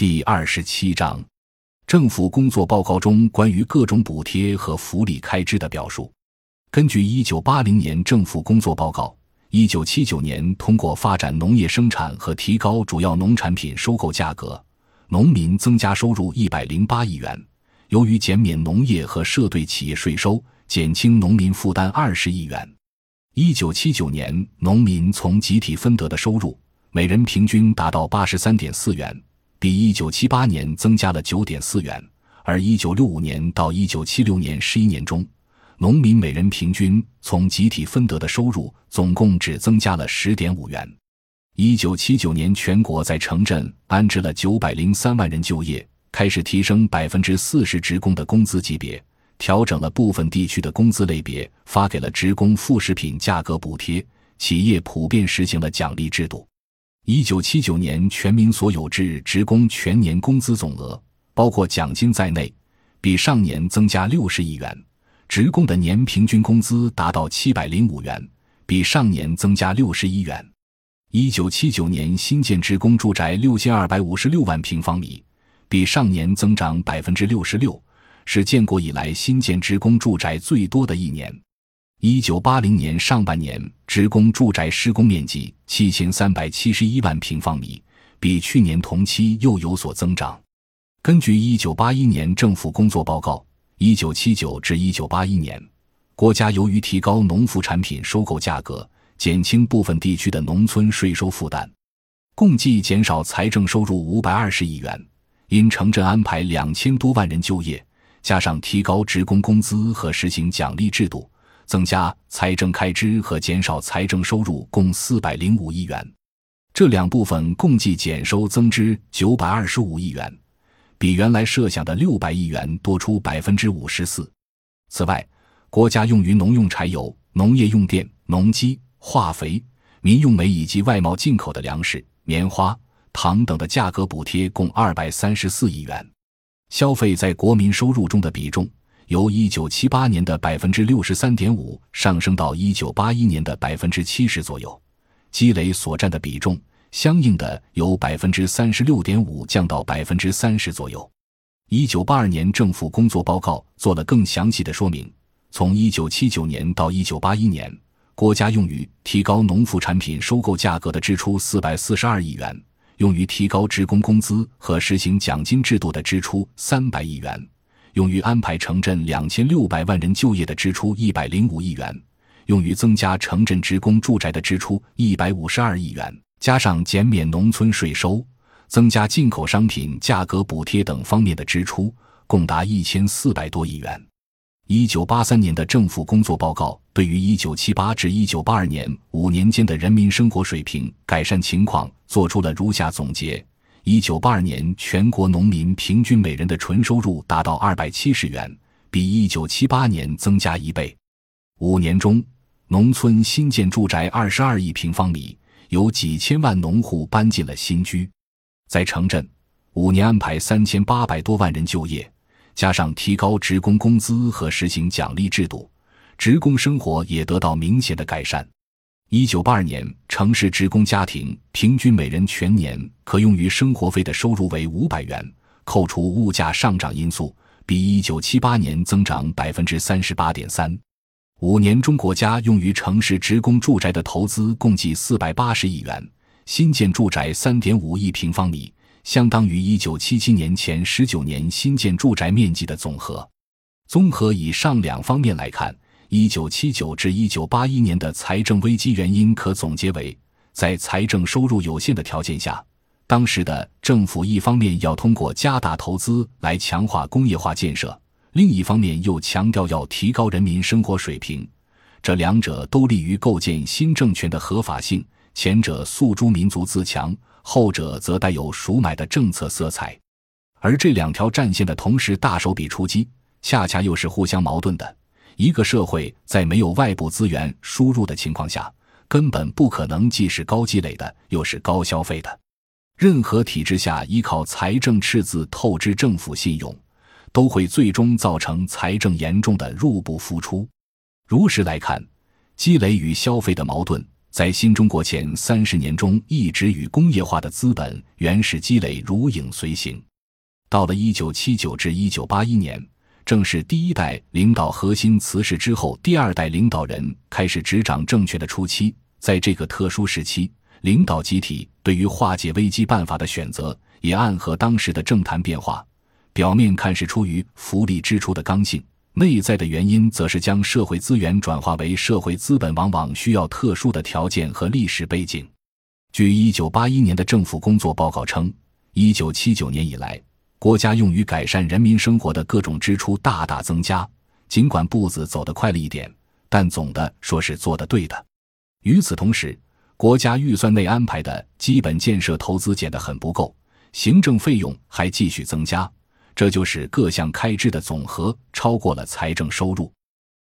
第二十七章，政府工作报告中关于各种补贴和福利开支的表述。根据一九八零年政府工作报告，一九七九年通过发展农业生产和提高主要农产品收购价格，农民增加收入一百零八亿元。由于减免农业和社队企业税收，减轻农民负担二十亿元。一九七九年，农民从集体分得的收入每人平均达到八十三点四元。比一九七八年增加了九点四元，而一九六五年到一九七六年十一年中，农民每人平均从集体分得的收入总共只增加了十点五元。一九七九年，全国在城镇安置了九百零三万人就业，开始提升百分之四十职工的工资级别，调整了部分地区的工资类别，发给了职工副食品价格补贴，企业普遍实行了奖励制度。一九七九年，全民所有制职工全年工资总额，包括奖金在内，比上年增加六十亿元，职工的年平均工资达到七百零五元，比上年增加六十一元。一九七九年，新建职工住宅六千二百五十六万平方米，比上年增长百分之六十六，是建国以来新建职工住宅最多的一年。一九八零年上半年，职工住宅施工面积七千三百七十一万平方米，比去年同期又有所增长。根据一九八一年政府工作报告，一九七九至一九八一年，国家由于提高农副产品收购价格，减轻部分地区的农村税收负担，共计减少财政收入五百二十亿元。因城镇安排两千多万人就业，加上提高职工工资和实行奖励制度。增加财政开支和减少财政收入共四百零五亿元，这两部分共计减收增支九百二十五亿元，比原来设想的六百亿元多出百分之五十四。此外，国家用于农用柴油、农业用电、农机、化肥、民用煤以及外贸进口的粮食、棉花、糖等的价格补贴共二百三十四亿元，消费在国民收入中的比重。由一九七八年的百分之六十三点五上升到一九八一年的百分之七十左右，积累所占的比重相应的由百分之三十六点五降到百分之三十左右。一九八二年政府工作报告做了更详细的说明：从一九七九年到一九八一年，国家用于提高农副产品收购价格的支出四百四十二亿元，用于提高职工工资和实行奖金制度的支出三百亿元。用于安排城镇两千六百万人就业的支出一百零五亿元，用于增加城镇职工住宅的支出一百五十二亿元，加上减免农村税收、增加进口商品价格补贴等方面的支出，共达一千四百多亿元。一九八三年的政府工作报告对于一九七八至一九八二年五年间的人民生活水平改善情况作出了如下总结。一九八二年，全国农民平均每人的纯收入达到二百七十元，比一九七八年增加一倍。五年中，农村新建住宅二十二亿平方米，有几千万农户搬进了新居。在城镇，五年安排三千八百多万人就业，加上提高职工工资和实行奖励制度，职工生活也得到明显的改善。一九八二年，城市职工家庭平均每人全年可用于生活费的收入为五百元，扣除物价上涨因素，比一九七八年增长百分之三十八点三。五年中，国家用于城市职工住宅的投资共计四百八十亿元，新建住宅三点五亿平方米，相当于一九七七年前十九年新建住宅面积的总和。综合以上两方面来看。一九七九至一九八一年的财政危机原因可总结为：在财政收入有限的条件下，当时的政府一方面要通过加大投资来强化工业化建设，另一方面又强调要提高人民生活水平，这两者都利于构建新政权的合法性。前者诉诸民族自强，后者则带有赎买的政策色彩。而这两条战线的同时大手笔出击，恰恰又是互相矛盾的。一个社会在没有外部资源输入的情况下，根本不可能既是高积累的，又是高消费的。任何体制下依靠财政赤字透支政府信用，都会最终造成财政严重的入不敷出。如实来看，积累与消费的矛盾在新中国前三十年中，一直与工业化的资本原始积累如影随形。到了一九七九至一九八一年，正是第一代领导核心辞世之后，第二代领导人开始执掌政权的初期。在这个特殊时期，领导集体对于化解危机办法的选择，也暗合当时的政坛变化。表面看是出于福利支出的刚性。内在的原因，则是将社会资源转化为社会资本，往往需要特殊的条件和历史背景。据一九八一年的政府工作报告称，一九七九年以来，国家用于改善人民生活的各种支出大大增加。尽管步子走得快了一点，但总的说是做得对的。与此同时，国家预算内安排的基本建设投资减得很不够，行政费用还继续增加。这就是各项开支的总和超过了财政收入。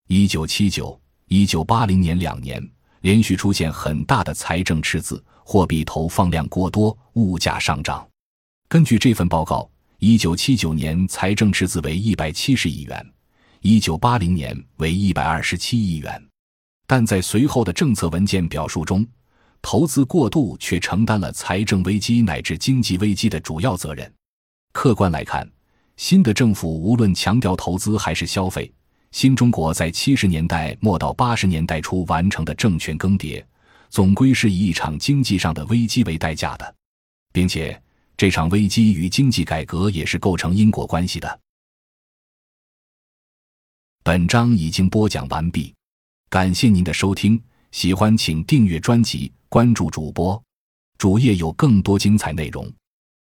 一九七九、一九八零年两年连续出现很大的财政赤字，货币投放量过多，物价上涨。根据这份报告，一九七九年财政赤字为一百七十亿元，一九八零年为一百二十七亿元。但在随后的政策文件表述中，投资过度却承担了财政危机乃至经济危机的主要责任。客观来看。新的政府无论强调投资还是消费，新中国在七十年代末到八十年代初完成的政权更迭，总归是以一场经济上的危机为代价的，并且这场危机与经济改革也是构成因果关系的。本章已经播讲完毕，感谢您的收听，喜欢请订阅专辑，关注主播，主页有更多精彩内容。